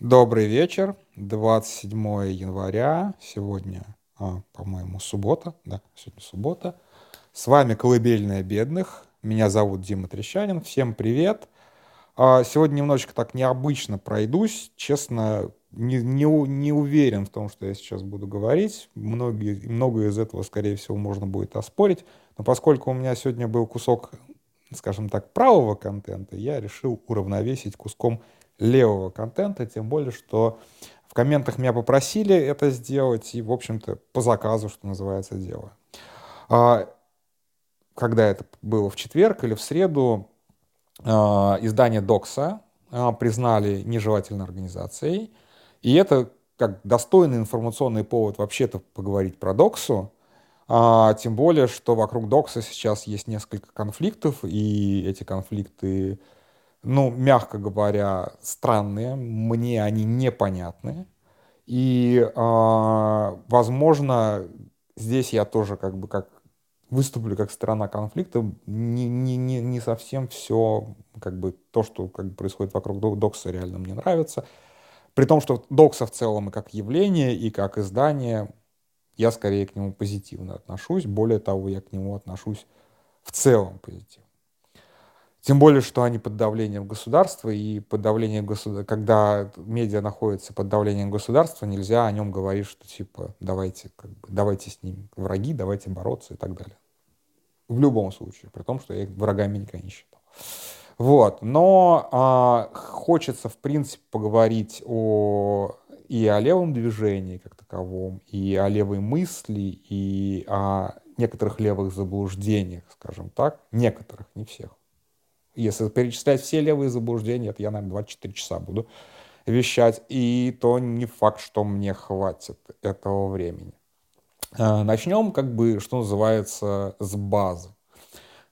Добрый вечер, 27 января, сегодня, а, по-моему, суббота, да, сегодня суббота. С вами «Колыбельная бедных», меня зовут Дима Трещанин, всем привет. А, сегодня немножечко так необычно пройдусь, честно, не, не, не уверен в том, что я сейчас буду говорить, многие, многое из этого, скорее всего, можно будет оспорить, но поскольку у меня сегодня был кусок, скажем так, правого контента, я решил уравновесить куском левого контента, тем более, что в комментах меня попросили это сделать, и, в общем-то, по заказу, что называется, делаю. А, когда это было в четверг или в среду, а, издание Докса а, признали нежелательной организацией, и это как достойный информационный повод вообще-то поговорить про Доксу, а, тем более, что вокруг Докса сейчас есть несколько конфликтов, и эти конфликты ну, мягко говоря, странные, мне они непонятны. И, э, возможно, здесь я тоже как бы как выступлю как сторона конфликта, не, не, не, не совсем все, как бы, то, что как бы, происходит вокруг Докса, реально мне нравится. При том, что Докса в целом и как явление, и как издание, я скорее к нему позитивно отношусь. Более того, я к нему отношусь в целом позитивно. Тем более, что они под давлением государства, и под давлением государства, когда медиа находится под давлением государства, нельзя о нем говорить, что типа давайте, как бы, давайте с ним враги, давайте бороться и так далее. В любом случае, при том, что я их врагами никогда не считал. Вот, но а, хочется, в принципе, поговорить о и о левом движении как таковом, и о левой мысли, и о некоторых левых заблуждениях, скажем так, некоторых, не всех. Если перечислять все левые заблуждения, это я, наверное, 24 часа буду вещать, и то не факт, что мне хватит этого времени. А, начнем, как бы, что называется, с базы.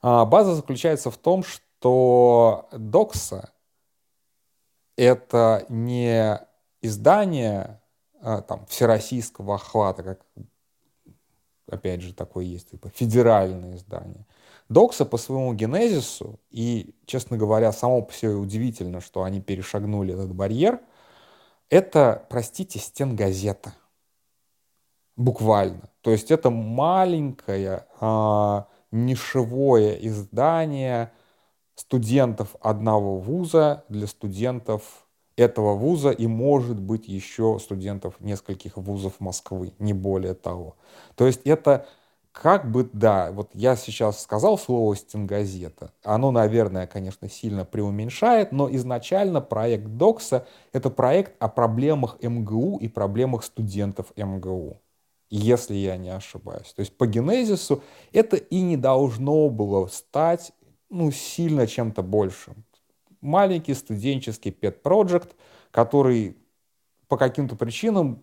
А, база заключается в том, что Докса — это не издание а, там, всероссийского охвата, как, опять же, такое есть, типа федеральное издание. Докса по своему генезису, и, честно говоря, само по себе удивительно, что они перешагнули этот барьер, это, простите, стенгазета. Буквально. То есть это маленькое а, нишевое издание студентов одного вуза для студентов этого вуза и, может быть, еще студентов нескольких вузов Москвы, не более того. То есть это как бы, да, вот я сейчас сказал слово «стенгазета». Оно, наверное, конечно, сильно преуменьшает, но изначально проект Докса — это проект о проблемах МГУ и проблемах студентов МГУ, если я не ошибаюсь. То есть по генезису это и не должно было стать ну, сильно чем-то большим. Маленький студенческий pet-project, который по каким-то причинам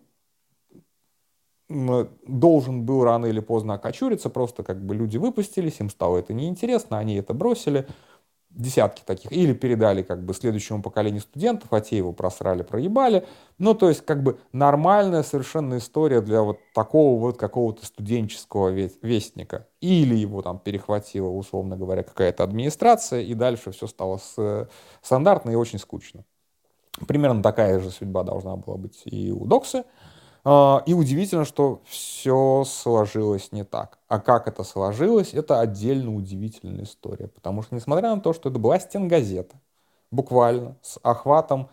должен был рано или поздно окочуриться, просто как бы люди выпустились, им стало это неинтересно, они это бросили, десятки таких, или передали как бы следующему поколению студентов, а те его просрали, проебали. Ну, то есть как бы нормальная совершенно история для вот такого вот какого-то студенческого вестника. Или его там перехватила, условно говоря, какая-то администрация, и дальше все стало с, стандартно и очень скучно. Примерно такая же судьба должна была быть и у Докса. А, и удивительно, что все сложилось не так. А как это сложилось, это отдельно удивительная история. Потому что, несмотря на то, что это была стенгазета, буквально, с охватом,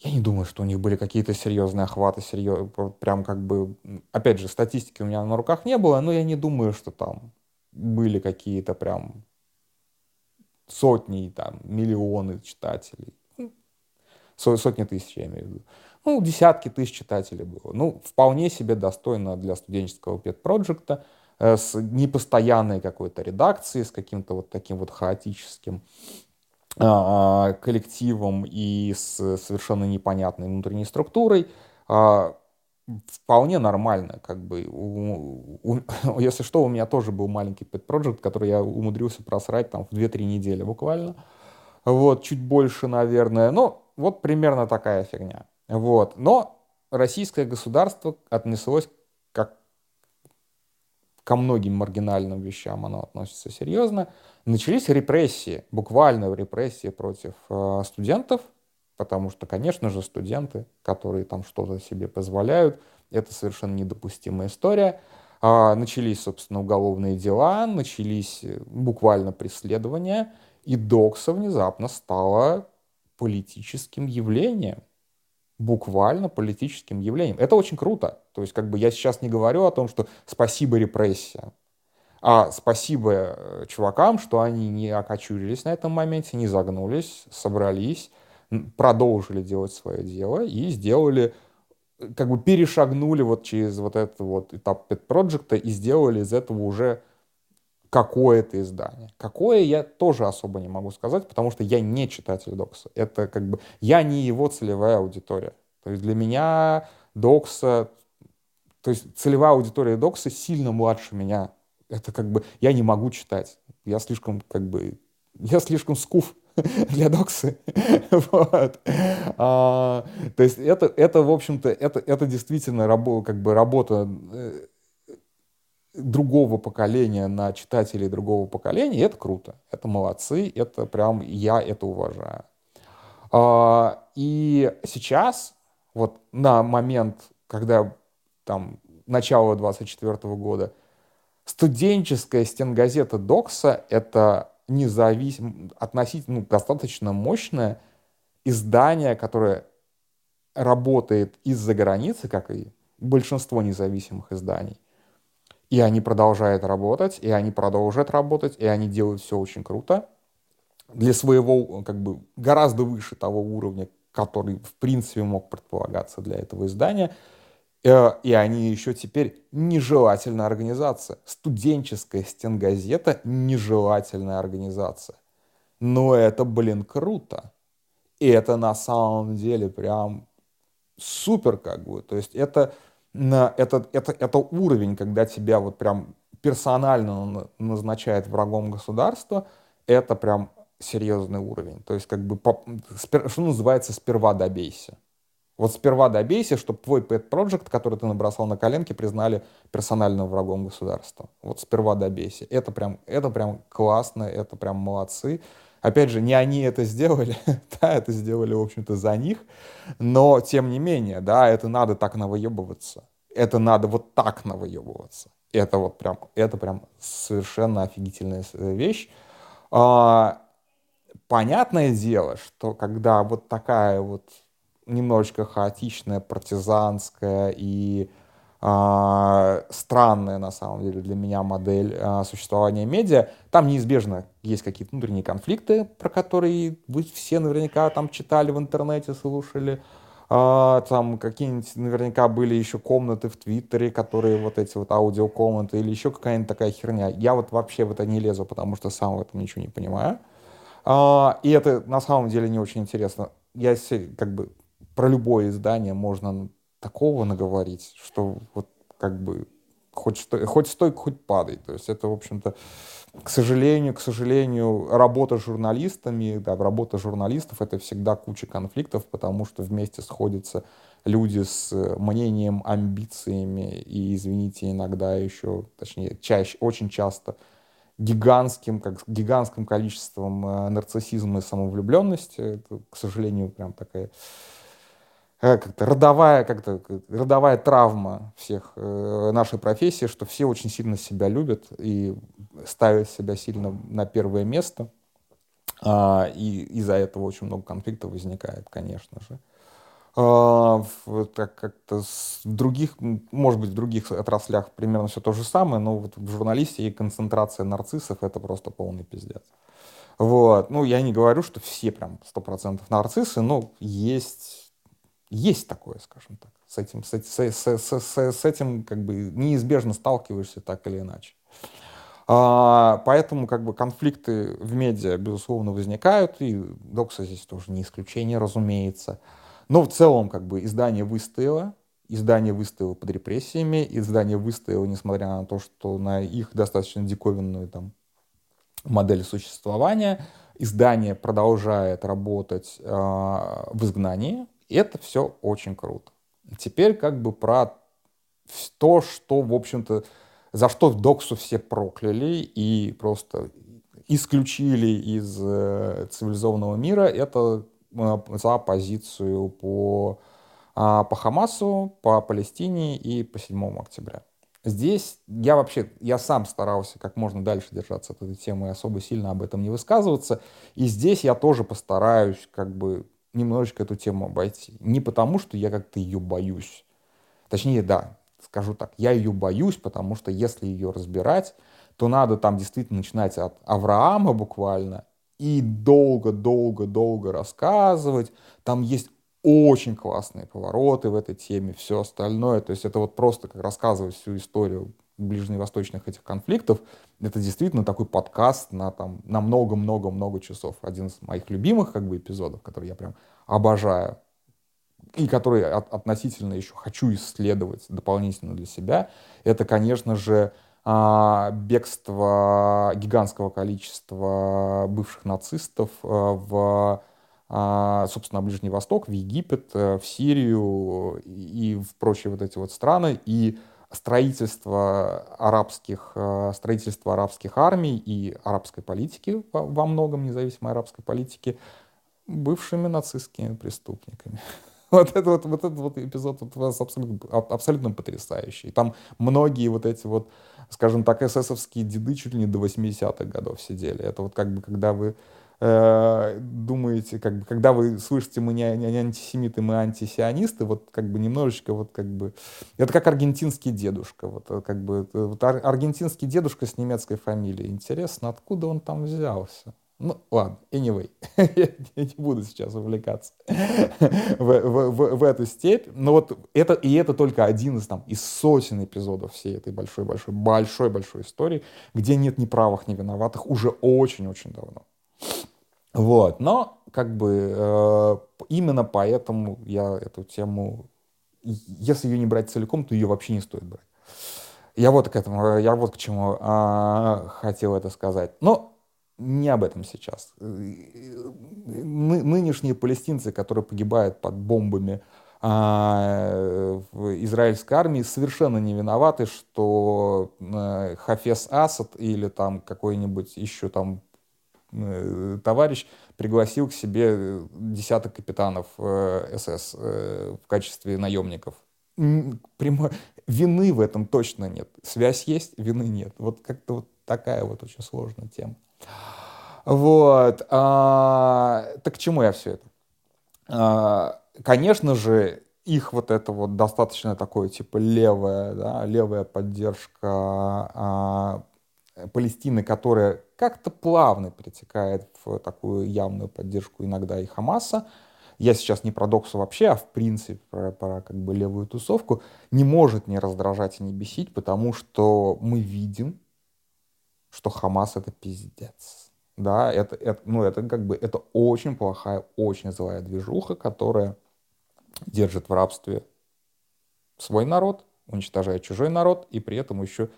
я не думаю, что у них были какие-то серьезные охваты, серьез... прям как бы, опять же, статистики у меня на руках не было, но я не думаю, что там были какие-то прям сотни, там, миллионы читателей. Сотни тысяч, я имею в виду ну, десятки тысяч читателей было. Ну, вполне себе достойно для студенческого пет-проекта э, с непостоянной какой-то редакцией, с каким-то вот таким вот хаотическим а, коллективом и с совершенно непонятной внутренней структурой. А, вполне нормально, как бы, у, у, если что, у меня тоже был маленький pet который я умудрился просрать там в 2-3 недели буквально, вот, чуть больше, наверное, ну, вот примерно такая фигня. Вот. Но российское государство отнеслось как ко многим маргинальным вещам оно относится серьезно. Начались репрессии, буквально репрессии против э, студентов потому что, конечно же, студенты, которые там что-то себе позволяют, это совершенно недопустимая история. А, начались, собственно, уголовные дела, начались э, буквально преследования, и Докса внезапно стала политическим явлением. Буквально политическим явлением. Это очень круто. То есть, как бы я сейчас не говорю о том, что спасибо репрессиям. А спасибо э, чувакам, что они не окочурились на этом моменте, не загнулись, собрались, продолжили делать свое дело и сделали, э, как бы перешагнули вот через вот этот вот этап Project и сделали из этого уже какое-то издание. Какое, я тоже особо не могу сказать, потому что я не читатель Докса. Это как бы, я не его целевая аудитория. То есть для меня Докса, то есть целевая аудитория Докса сильно младше меня. Это как бы, я не могу читать. Я слишком, как бы, я слишком скуф для доксы. вот. а, то есть это, это в общем-то, это, это действительно рабо, как бы работа э, другого поколения на читателей другого поколения, это круто. Это молодцы, это прям, я это уважаю. А, и сейчас, вот на момент, когда там начало 24 года, студенческая стенгазета Докса — это независим, относительно ну, достаточно мощное издание, которое работает из-за границы, как и большинство независимых изданий. И они продолжают работать, и они продолжат работать, и они делают все очень круто. Для своего, как бы, гораздо выше того уровня, который, в принципе, мог предполагаться для этого издания. Э, и они еще теперь нежелательная организация. Студенческая стенгазета — нежелательная организация. Но это, блин, круто. И это на самом деле прям супер как бы. То есть это это, это, это уровень, когда тебя вот прям персонально назначает врагом государства, это прям серьезный уровень. То есть как бы, что называется, сперва добейся. Вот сперва добейся, чтобы твой pet project, который ты набросал на коленке, признали персональным врагом государства. Вот сперва добейся. Это прям, это прям классно, это прям молодцы. Опять же, не они это сделали, да, это сделали, в общем-то, за них, но, тем не менее, да, это надо так навоебываться, это надо вот так навоебываться. Это вот прям, это прям совершенно офигительная вещь. А, понятное дело, что когда вот такая вот немножечко хаотичная, партизанская и странная на самом деле для меня модель а, существования медиа. Там неизбежно есть какие-то внутренние конфликты, про которые вы все наверняка там читали в интернете, слушали. А, там какие-нибудь наверняка были еще комнаты в Твиттере, которые вот эти вот аудиокомнаты или еще какая-нибудь такая херня. Я вот вообще в это не лезу, потому что сам в этом ничего не понимаю. И это на самом деле не очень интересно. Я как бы про любое издание можно такого наговорить, что вот как бы хоть, стой, хоть стой, хоть падай. То есть это, в общем-то, к сожалению, к сожалению, работа с журналистами, да, работа журналистов — это всегда куча конфликтов, потому что вместе сходятся люди с мнением, амбициями и, извините, иногда еще, точнее, чаще, очень часто гигантским, как гигантским количеством э, нарциссизма и самовлюбленности. Это, к сожалению, прям такая как-то родовая, как-то родовая травма всех э, нашей профессии, что все очень сильно себя любят и ставят себя сильно на первое место. А, и из-за этого очень много конфликтов возникает, конечно же. А, в, так как-то в других, может быть, в других отраслях примерно все то же самое, но вот в журналистике концентрация нарциссов это просто полный пиздец. Вот. Ну, я не говорю, что все прям 100% нарциссы, но есть есть такое, скажем так. С этим, с, с, с, с, с, этим как бы неизбежно сталкиваешься так или иначе. А, поэтому как бы конфликты в медиа, безусловно, возникают, и Докса здесь тоже не исключение, разумеется. Но в целом как бы издание выстояло, издание выстояло под репрессиями, издание выстояло, несмотря на то, что на их достаточно диковинную там модель существования, издание продолжает работать э, в изгнании, это все очень круто. Теперь как бы про то, что, в общем-то, за что Доксу все прокляли и просто исключили из э, цивилизованного мира, это за позицию по, по Хамасу, по Палестине и по 7 октября. Здесь я вообще, я сам старался как можно дальше держаться от этой темы и особо сильно об этом не высказываться. И здесь я тоже постараюсь как бы немножечко эту тему обойти. Не потому, что я как-то ее боюсь. Точнее, да, скажу так, я ее боюсь, потому что если ее разбирать, то надо там действительно начинать от Авраама буквально и долго-долго-долго рассказывать. Там есть очень классные повороты в этой теме, все остальное. То есть это вот просто как рассказывать всю историю ближневосточных этих конфликтов. Это действительно такой подкаст на там на много-много-много часов. Один из моих любимых как бы эпизодов, который я прям обожаю и который от, относительно еще хочу исследовать дополнительно для себя, это, конечно же, а, бегство гигантского количества бывших нацистов а, в а, собственно, Ближний Восток, в Египет, э, в Сирию и в прочие вот эти вот страны, и строительство арабских, э, строительство арабских армий и арабской политики во многом, независимой арабской политики, бывшими нацистскими преступниками. Вот этот вот, вот этот вот эпизод вот абсолютно, абсолютно потрясающий. Там многие вот эти вот, скажем так, эсэсовские деды чуть ли не до 80-х годов сидели. Это вот как бы, когда вы Э, думаете, как бы, когда вы слышите, мы не, не антисемиты, мы антисионисты, вот как бы немножечко вот как бы... Это как аргентинский дедушка, вот э, как бы вот аргентинский дедушка с немецкой фамилией. Интересно, откуда он там взялся? Ну, ладно, anyway, я не буду сейчас увлекаться в, в, в, в эту степь. Но вот это, и это только один из, там, из сотен эпизодов всей этой большой-большой, большой-большой истории, где нет ни правых, ни виноватых уже очень-очень давно. Вот, но как бы э, именно поэтому я эту тему, если ее не брать целиком, то ее вообще не стоит брать. Я вот к этому, я вот к чему э, хотел это сказать. Но не об этом сейчас. Ны, нынешние палестинцы, которые погибают под бомбами в израильской армии, совершенно не виноваты, что э, Хафес Асад или там какой-нибудь еще там товарищ пригласил к себе э, десяток капитанов э, СС в качестве наемников. Прямо вины в этом точно нет. Связь есть, вины нет. Вот как-то вот такая вот очень сложная тема. Вот. А, так к чему я все это? А, конечно же, их вот это вот достаточно такое, типа, левая, да, левая поддержка а, Палестины, которая как-то плавно перетекает в такую явную поддержку иногда и Хамаса. Я сейчас не про Доксу вообще, а в принципе про, про как бы левую тусовку. Не может не раздражать и не бесить, потому что мы видим, что Хамас это пиздец. Да, это, это, ну, это как бы это очень плохая, очень злая движуха, которая держит в рабстве свой народ, уничтожает чужой народ и при этом еще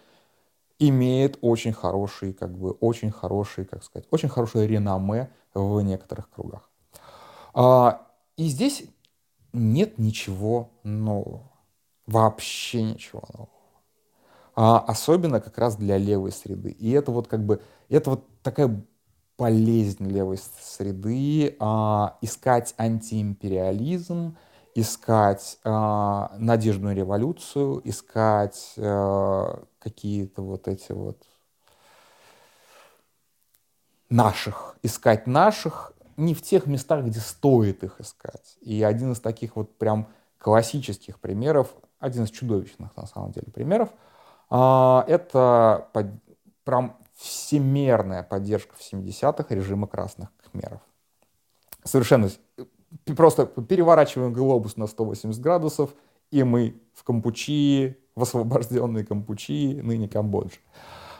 имеет очень хороший, как бы, очень хороший, как сказать, очень хорошее реноме в некоторых кругах. А, и здесь нет ничего нового. Вообще ничего нового. А, особенно как раз для левой среды. И это вот как бы, это вот такая болезнь левой среды, а, искать антиимпериализм, искать э, надежную революцию, искать э, какие-то вот эти вот наших, искать наших не в тех местах, где стоит их искать. И один из таких вот прям классических примеров, один из чудовищных на самом деле примеров, э, это под, прям всемерная поддержка в 70-х режима красных кхмеров. Совершенно просто переворачиваем глобус на 180 градусов, и мы в Кампучии, в освобожденной Кампучии, ныне Камбодже.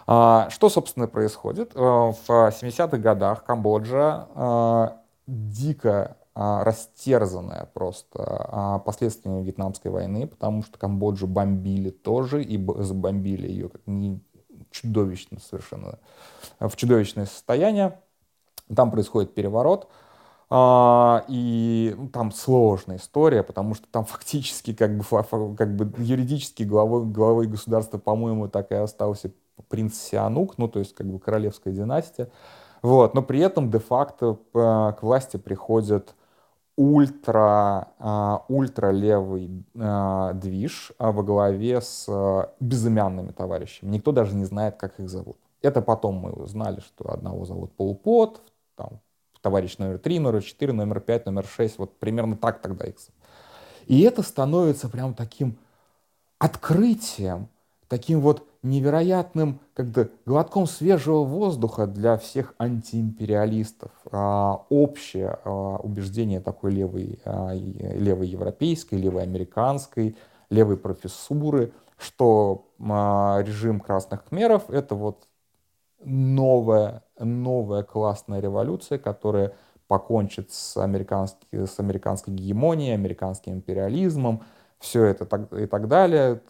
А, что, собственно, происходит? А, в 70-х годах Камбоджа а, дико растерзанная просто последствиями Вьетнамской войны, потому что Камбоджу бомбили тоже, и забомбили ее как не чудовищно совершенно, в чудовищное состояние. Там происходит переворот, а, и ну, там сложная история, потому что там фактически как бы, как бы юридически главой, главой государства, по-моему, так и остался принц Сианук, ну то есть как бы королевская династия. Вот, но при этом де-факто к власти приходят ультра, а, ультралевый а, движ а, во главе с безымянными товарищами. Никто даже не знает, как их зовут. Это потом мы узнали, что одного зовут Полупот, там, товарищ номер 3, номер 4, номер 5, номер 6, вот примерно так тогда их. И это становится прям таким открытием, таким вот невероятным как-то глотком свежего воздуха для всех антиимпериалистов. А, общее а, убеждение такой левой, а, левой европейской, левой американской, левой профессуры, что а, режим красных хмеров — это вот новая, новая классная революция, которая покончит с, американской с американской гегемонией, американским империализмом, все это так, и так далее.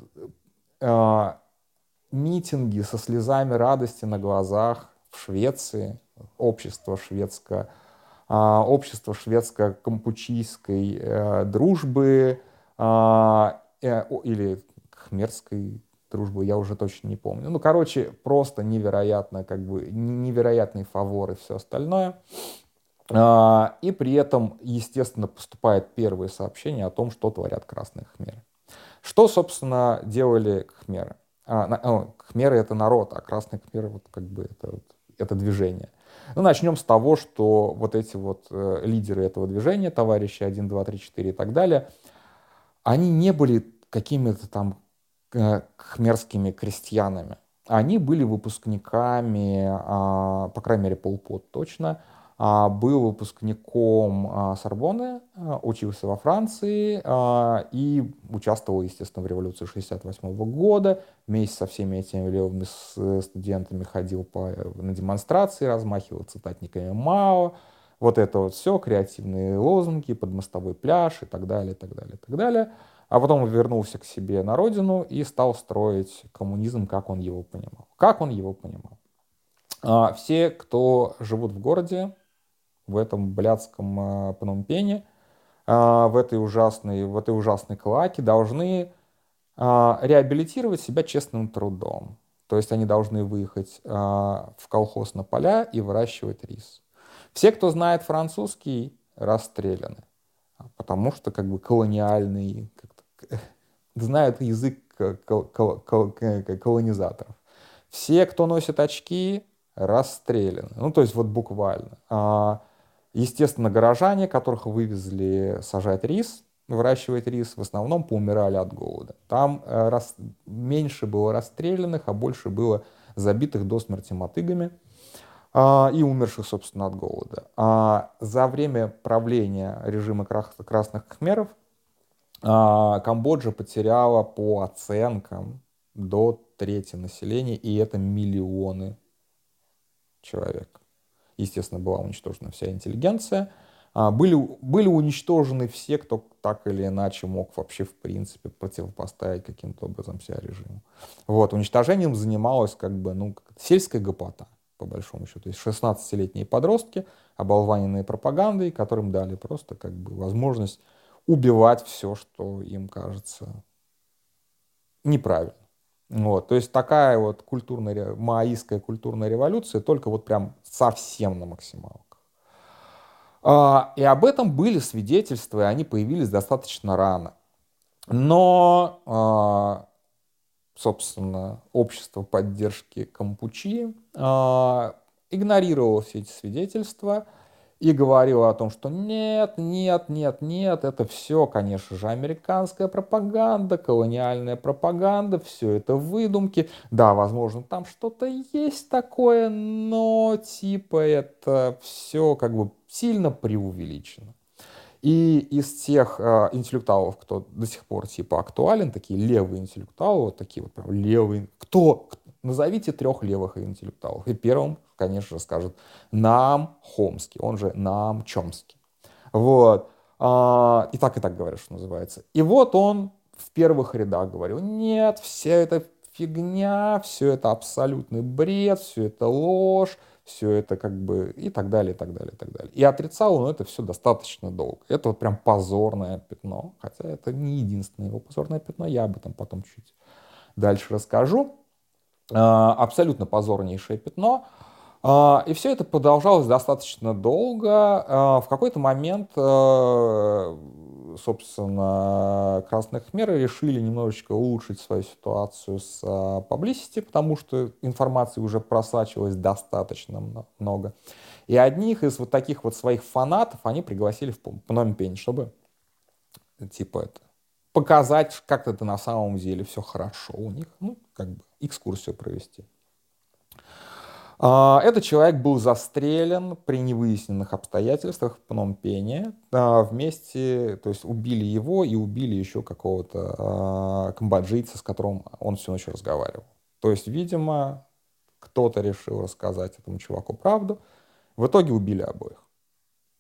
А, митинги со слезами радости на глазах в Швеции, общество шведское, а, общество шведско-кампучийской э, дружбы а, э, или хмерской дружбы, я уже точно не помню. Ну, короче, просто невероятно, как бы, невероятные фаворы и все остальное. А, и при этом, естественно, поступает первые сообщения о том, что творят красные хмеры. Что, собственно, делали хмеры? А, о, хмеры — это народ, а красные хмеры — вот как бы это, вот, это движение. Ну, начнем с того, что вот эти вот э, лидеры этого движения, товарищи 1, 2, 3, 4 и так далее, они не были какими-то там хмерскими крестьянами. Они были выпускниками, э, по крайней мере, полпот точно, а, был выпускником а, Сорбонны, а, учился во Франции и участвовал, естественно, в революции 68 года. Вместе со всеми этими левыми студентами ходил по, на демонстрации, размахивал цитатниками Мао. Вот это вот все, креативные лозунги, подмостовой пляж и так далее, и так далее, и так далее. А потом вернулся к себе на родину и стал строить коммунизм, как он его понимал. Как он его понимал? Все, кто живут в городе, в этом блядском э, Пномпене, э, в этой ужасной, в этой ужасной клаке должны э, реабилитировать себя честным трудом. То есть они должны выехать в колхоз на поля и выращивать рис. Все, кто знает французский, расстреляны, потому что как бы колониальный, знают язык колонизаторов. Все, кто носит очки, расстреляны. Ну, то есть вот буквально. А, Естественно, горожане, которых вывезли сажать рис, выращивать рис, в основном поумирали от голода. Там э, рас... меньше было расстрелянных, а больше было забитых до смерти мотыгами э, и умерших, собственно, от голода. А за время правления режима красных э, Камбоджа потеряла по оценкам до трети населения, и это миллионы человек естественно, была уничтожена вся интеллигенция, а, были, были уничтожены все, кто так или иначе мог вообще, в принципе, противопоставить каким-то образом себя режиму. Вот, уничтожением занималась как бы, ну, сельская гопота, по большому счету. То есть 16-летние подростки, оболваненные пропагандой, которым дали просто как бы возможность убивать все, что им кажется неправильно. Вот, то есть такая вот культурная, маоистская культурная революция, только вот прям совсем на максималках. А, и об этом были свидетельства, и они появились достаточно рано. Но, а, собственно, общество поддержки Кампучи а, игнорировало все эти свидетельства – и говорила о том, что нет, нет, нет, нет, это все, конечно же, американская пропаганда, колониальная пропаганда, все это выдумки. Да, возможно, там что-то есть такое, но типа это все как бы сильно преувеличено. И из тех э, интеллектуалов, кто до сих пор типа актуален, такие левые интеллектуалы, вот такие вот прям левые, кто, назовите трех левых интеллектуалов. И первым конечно же, скажет нам Хомский, он же нам Чомский. Вот. А, и так, и так говорят, что называется. И вот он в первых рядах говорил, нет, вся эта фигня, все это абсолютный бред, все это ложь, все это как бы и так далее, и так далее, и так далее. И отрицал он это все достаточно долго. Это вот прям позорное пятно, хотя это не единственное его позорное пятно, я об этом потом чуть дальше расскажу. А, абсолютно позорнейшее пятно. А, и все это продолжалось достаточно долго. А, в какой-то момент, э, собственно, Красные Хмеры решили немножечко улучшить свою ситуацию с поблизости, потому что информации уже просачивалось достаточно много. И одних из вот таких вот своих фанатов они пригласили в Пномпень, чтобы типа это показать, как это на самом деле все хорошо у них, ну, как бы экскурсию провести. А, этот человек был застрелен при невыясненных обстоятельствах в Пномпене а, вместе, то есть убили его и убили еще какого-то а, камбоджийца, с которым он всю ночь разговаривал. То есть, видимо, кто-то решил рассказать этому чуваку правду. В итоге убили обоих.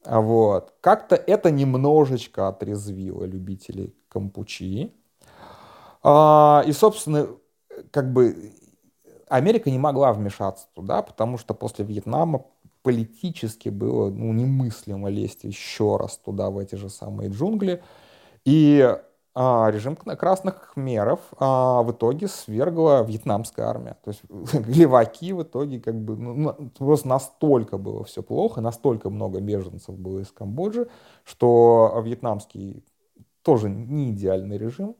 Вот. Как-то это немножечко отрезвило любителей кампучи. И, собственно, как бы Америка не могла вмешаться туда, потому что после Вьетнама политически было ну, немыслимо лезть еще раз туда, в эти же самые джунгли. И а, режим красных меров а, в итоге свергла вьетнамская армия. То есть леваки в итоге как бы ну, просто настолько было все плохо, настолько много беженцев было из Камбоджи, что вьетнамский тоже не идеальный режим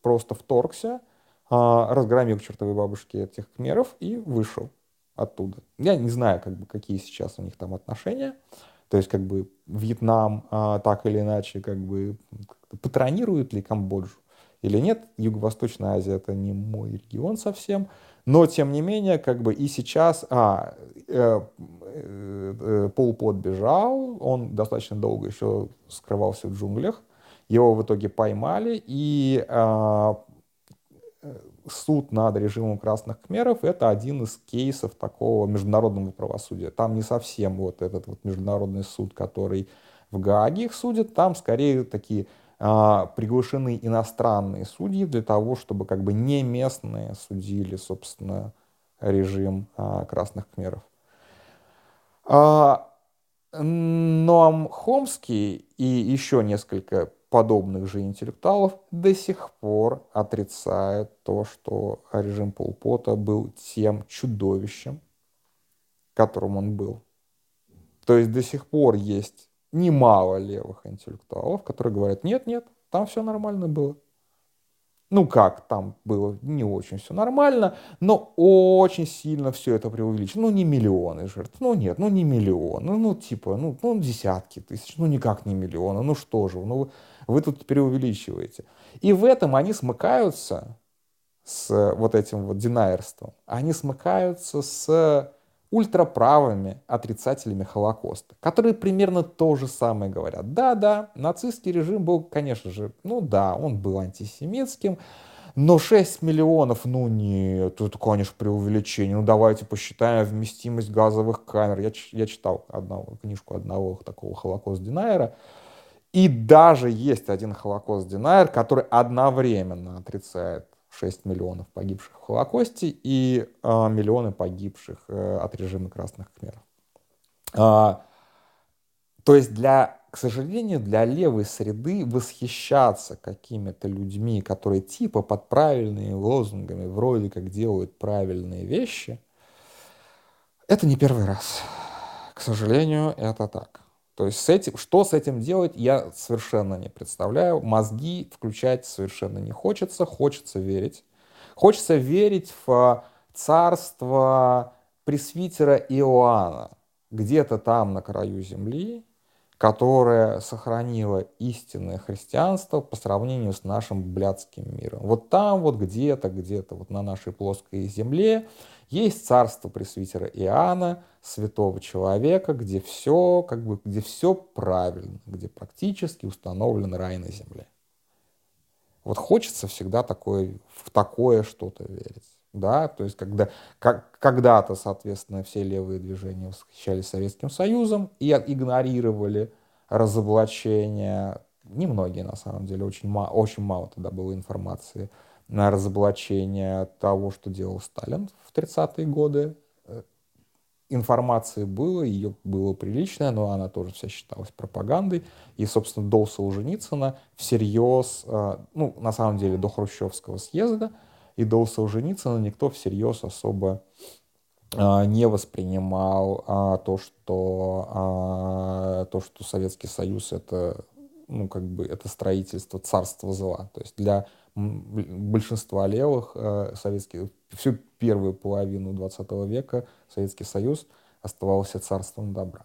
просто вторгся, разгромил к чертовой бабушке этих кмеров и вышел оттуда. Я не знаю, как бы, какие сейчас у них там отношения. То есть, как бы, Вьетнам а, так или иначе, как бы, патронирует ли Камбоджу или нет. Юго-Восточная Азия — это не мой регион совсем. Но, тем не менее, как бы и сейчас... А, э, э, э, Пол Пот бежал, он достаточно долго еще скрывался в джунглях. Его в итоге поймали, и а, суд над режимом красных кхмеров — это один из кейсов такого международного правосудия. Там не совсем вот этот вот международный суд, который в Гааге их судит, там скорее такие а, приглашены иностранные судьи для того, чтобы как бы не местные судили, собственно, режим а, красных кхмеров. А, Ноам Хомский и еще несколько подобных же интеллектуалов до сих пор отрицают то, что режим Полпота был тем чудовищем, которым он был. То есть до сих пор есть немало левых интеллектуалов, которые говорят, нет, нет, там все нормально было. Ну как, там было не очень все нормально, но очень сильно все это преувеличено. Ну не миллионы жертв, ну нет, ну не миллионы, ну типа, ну, ну десятки тысяч, ну никак не миллионы, ну что же, ну вы тут преувеличиваете. И в этом они смыкаются с вот этим вот динайерством, они смыкаются с ультраправыми отрицателями Холокоста, которые примерно то же самое говорят. Да-да, нацистский режим был, конечно же, ну да, он был антисемитским, но 6 миллионов, ну нет, это, конечно, преувеличение. Ну давайте посчитаем вместимость газовых камер. Я, я читал одного, книжку одного такого холокост-динайера. И даже есть один холокост-динайер, который одновременно отрицает 6 миллионов погибших в Холокосте и э, миллионы погибших э, от режима красных кхмеров. А, то есть для, к сожалению, для левой среды восхищаться какими-то людьми, которые типа под правильными лозунгами вроде как делают правильные вещи, это не первый раз. К сожалению, это так. То есть с этим, что с этим делать, я совершенно не представляю. Мозги включать совершенно не хочется, хочется верить. Хочется верить в царство пресвитера Иоанна, где-то там на краю земли, которое сохранило истинное христианство по сравнению с нашим блядским миром. Вот там вот где-то, где-то вот на нашей плоской земле есть царство пресвитера Иоанна, святого человека, где все, как бы, где все правильно, где практически установлен рай на земле. Вот хочется всегда такое, в такое что-то верить. Да, то есть когда, как, когда-то, соответственно, все левые движения восхищались Советским Союзом и игнорировали разоблачения. Немногие, на самом деле, очень, мало, очень мало тогда было информации на разоблачение того, что делал Сталин в 30-е годы. Э, информации было, ее было приличное, но она тоже вся считалась пропагандой. И, собственно, до Солженицына всерьез, э, ну, на самом деле, до Хрущевского съезда и до Солженицына никто всерьез особо не воспринимал то, что, то, что Советский Союз это, ну, как бы, это строительство царства зла. То есть для большинства левых э, советских, всю первую половину 20 века Советский Союз оставался царством добра.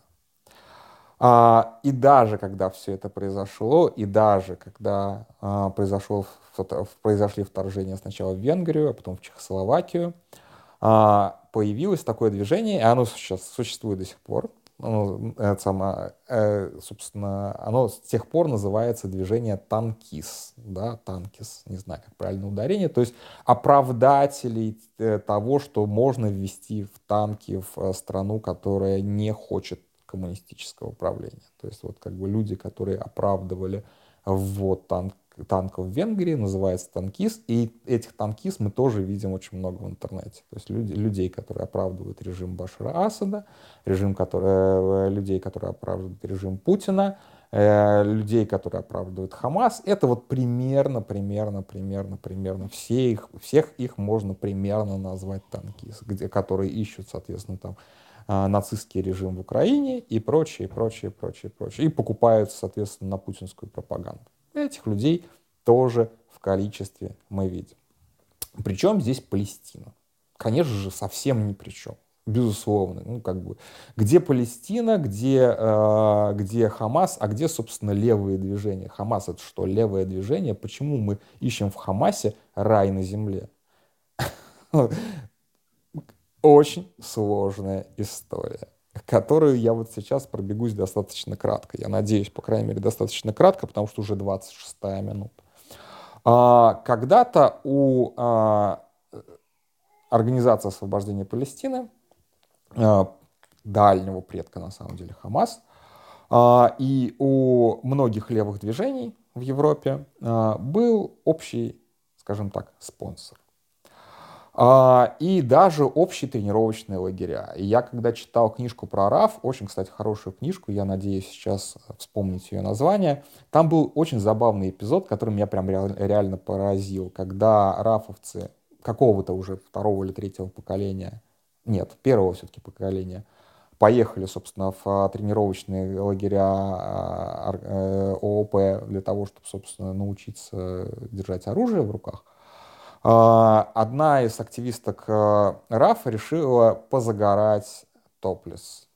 А, и даже когда все это произошло, и даже когда а, произошло, произошли вторжения сначала в Венгрию, а потом в Чехословакию, а, появилось такое движение, и оно сейчас существует до сих пор, ну, это само, э, собственно, оно с тех пор называется движение танкис, да, танкис, не знаю, как правильно ударение, то есть оправдателей э, того, что можно ввести в танки в э, страну, которая не хочет коммунистического управления. То есть вот как бы люди, которые оправдывали ввод танк, танков в Венгрии, называется танкист, и этих танкист мы тоже видим очень много в интернете. То есть люди, людей, которые оправдывают режим Башара Асада, режим, который, э, людей, которые оправдывают режим Путина, э, людей, которые оправдывают Хамас, это вот примерно, примерно, примерно, примерно все их, всех их можно примерно назвать танкист, где, которые ищут, соответственно, там нацистский режим в Украине и прочее, прочее, прочее, прочее. И покупаются, соответственно, на путинскую пропаганду. Этих людей тоже в количестве мы видим. Причем здесь Палестина? Конечно же, совсем ни при чем. Безусловно. Ну, как бы, где Палестина, где, э, где Хамас, а где, собственно, левые движения? Хамас это что, левое движение? Почему мы ищем в Хамасе рай на земле? Очень сложная история которую я вот сейчас пробегусь достаточно кратко. Я надеюсь, по крайней мере, достаточно кратко, потому что уже 26 минута. А, когда-то у а, Организации освобождения Палестины, а, дальнего предка, на самом деле, Хамас, а, и у многих левых движений в Европе а, был общий, скажем так, спонсор. А, и даже общие тренировочные лагеря. И я когда читал книжку про РАФ, очень, кстати, хорошую книжку, я надеюсь сейчас вспомнить ее название, там был очень забавный эпизод, который меня прям реально поразил, когда рафовцы какого-то уже второго или третьего поколения, нет, первого все-таки поколения, поехали, собственно, в а, тренировочные лагеря а, э, ООП для того, чтобы, собственно, научиться держать оружие в руках. А, одна из активисток э, РАФ решила позагорать топлес.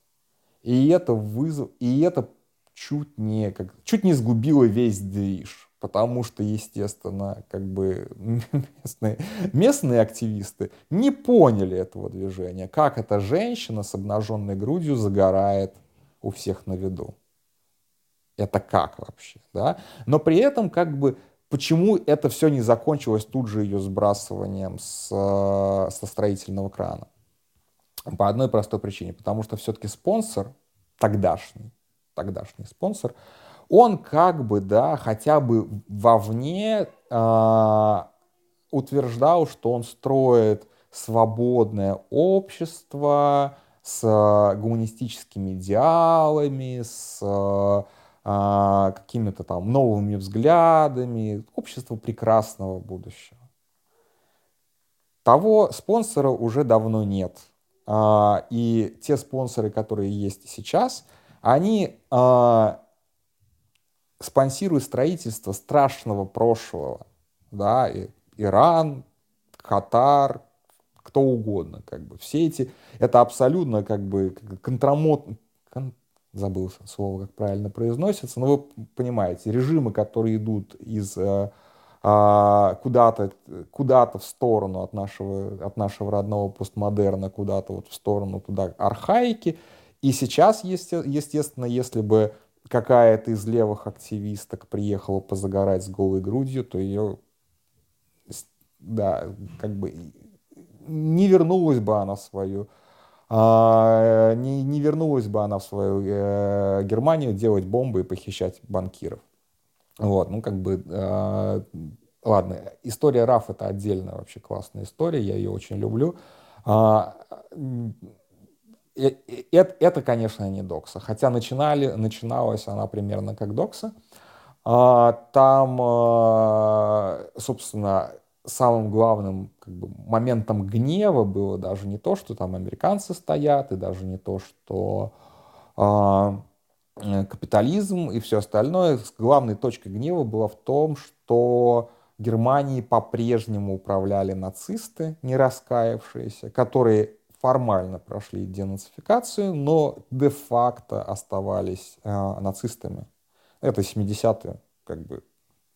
И это вызов, и это чуть не, как, чуть не сгубило весь движ. Потому что, естественно, как бы местные, местные активисты не поняли этого движения. Как эта женщина с обнаженной грудью загорает у всех на виду. Это как вообще, да? Но при этом как бы Почему это все не закончилось тут же ее сбрасыванием с, э, со строительного крана? По одной простой причине. Потому что все-таки спонсор, тогдашний, тогдашний спонсор, он как бы, да, хотя бы вовне э, утверждал, что он строит свободное общество с гуманистическими идеалами, с а, какими-то там новыми взглядами, общество прекрасного будущего. Того спонсора уже давно нет. А, и те спонсоры, которые есть сейчас, они а, спонсируют строительство страшного прошлого. Да, и Иран, Катар, кто угодно. Как бы. Все эти, это абсолютно как бы контрамот, забыл слово, как правильно произносится, но вы понимаете, режимы, которые идут из э, а, куда-то куда в сторону от нашего, от нашего родного постмодерна, куда-то вот в сторону туда архаики. И сейчас, естественно, если бы какая-то из левых активисток приехала позагорать с голой грудью, то ее, да, как бы не вернулась бы она свою а, не, не вернулась бы она в свою э, Германию делать бомбы и похищать банкиров. Вот, ну как бы, э, ладно, история РАФ это отдельная вообще классная история, я ее очень люблю. А, э, это, это, конечно, не докса, хотя начинали, начиналась она примерно как докса. А, там, собственно, самым главным как бы, моментом гнева было даже не то, что там американцы стоят, и даже не то, что а, э, капитализм и все остальное. Главной точкой гнева было в том, что Германии по-прежнему управляли нацисты, не раскаявшиеся, которые формально прошли денацификацию, но де-факто оставались э, нацистами. Это 70-е, как бы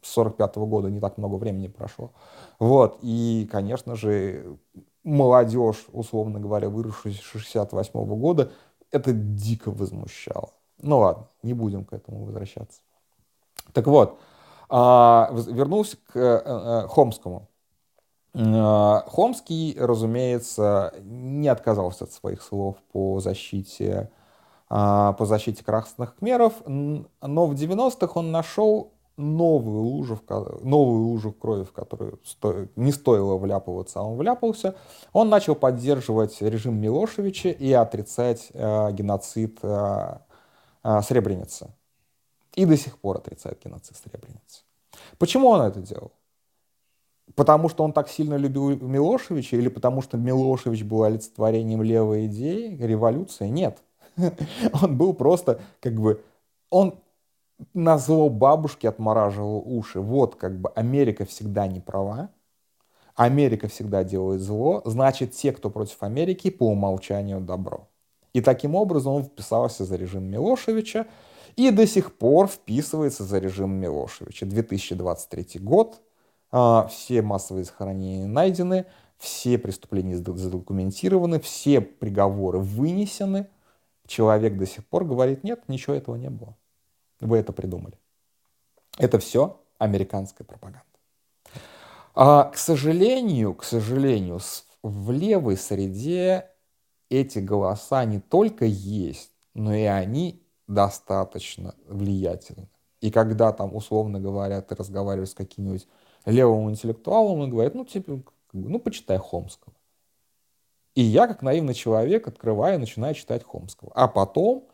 с 45 -го года не так много времени прошло. Вот, и, конечно же, молодежь, условно говоря, выросшая с 68 -го года, это дико возмущало. Ну ладно, не будем к этому возвращаться. Так вот, а, вернулся к э, э, Хомскому. А, Хомский, разумеется, не отказался от своих слов по защите, а, по защите красных кхмеров, но в 90-х он нашел новую лужу, новую лужу крови, в которую сто, не стоило вляпываться, а он вляпался, он начал поддерживать режим Милошевича и отрицать э, геноцид э, э, Сребреницы. И до сих пор отрицает геноцид Сребреницы. Почему он это делал? Потому что он так сильно любил Милошевича или потому что Милошевич был олицетворением левой идеи, революции? Нет. Он был просто как бы... Он на зло бабушки отмораживал уши. Вот как бы Америка всегда не права, Америка всегда делает зло, значит, те, кто против Америки, по умолчанию добро. И таким образом он вписался за режим Милошевича и до сих пор вписывается за режим Милошевича. 2023 год, а, все массовые захоронения найдены, все преступления задокументированы, все приговоры вынесены. Человек до сих пор говорит, нет, ничего этого не было. Вы это придумали. Это все американская пропаганда. А, к сожалению, к сожалению, в левой среде эти голоса не только есть, но и они достаточно влиятельны. И когда там, условно говоря, ты разговариваешь с каким-нибудь левым интеллектуалом, он говорит, ну, типа, ну, почитай Хомского. И я, как наивный человек, открываю и начинаю читать Хомского. А потом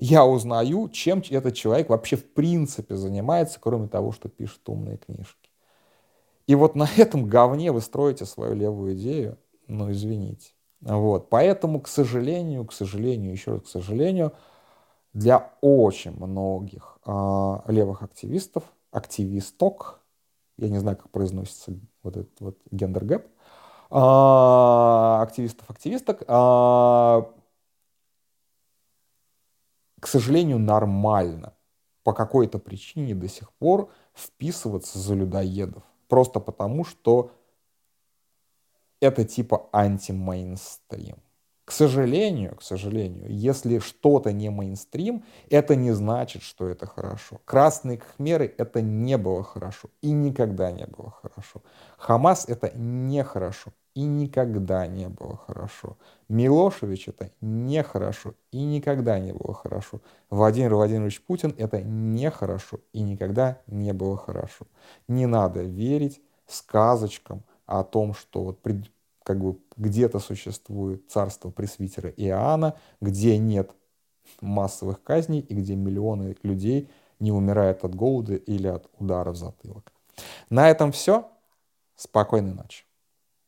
я узнаю, чем этот человек вообще в принципе занимается, кроме того, что пишет умные книжки. И вот на этом говне вы строите свою левую идею, ну извините. Вот. Поэтому, к сожалению, к сожалению, еще раз к сожалению, для очень многих э, левых активистов, активисток, я не знаю, как произносится вот этот вот gender gap, э, активистов, активисток, э, к сожалению, нормально по какой-то причине до сих пор вписываться за людоедов. Просто потому, что это типа антимейнстрим. К сожалению, к сожалению, если что-то не мейнстрим, это не значит, что это хорошо. Красные кхмеры это не было хорошо и никогда не было хорошо. Хамас это не хорошо и никогда не было хорошо. Милошевич это нехорошо и никогда не было хорошо. Владимир Владимирович Путин это нехорошо и никогда не было хорошо. Не надо верить сказочкам о том, что вот как бы где-то существует царство пресвитера Иоанна, где нет массовых казней и где миллионы людей не умирают от голода или от удара в затылок. На этом все. Спокойной ночи.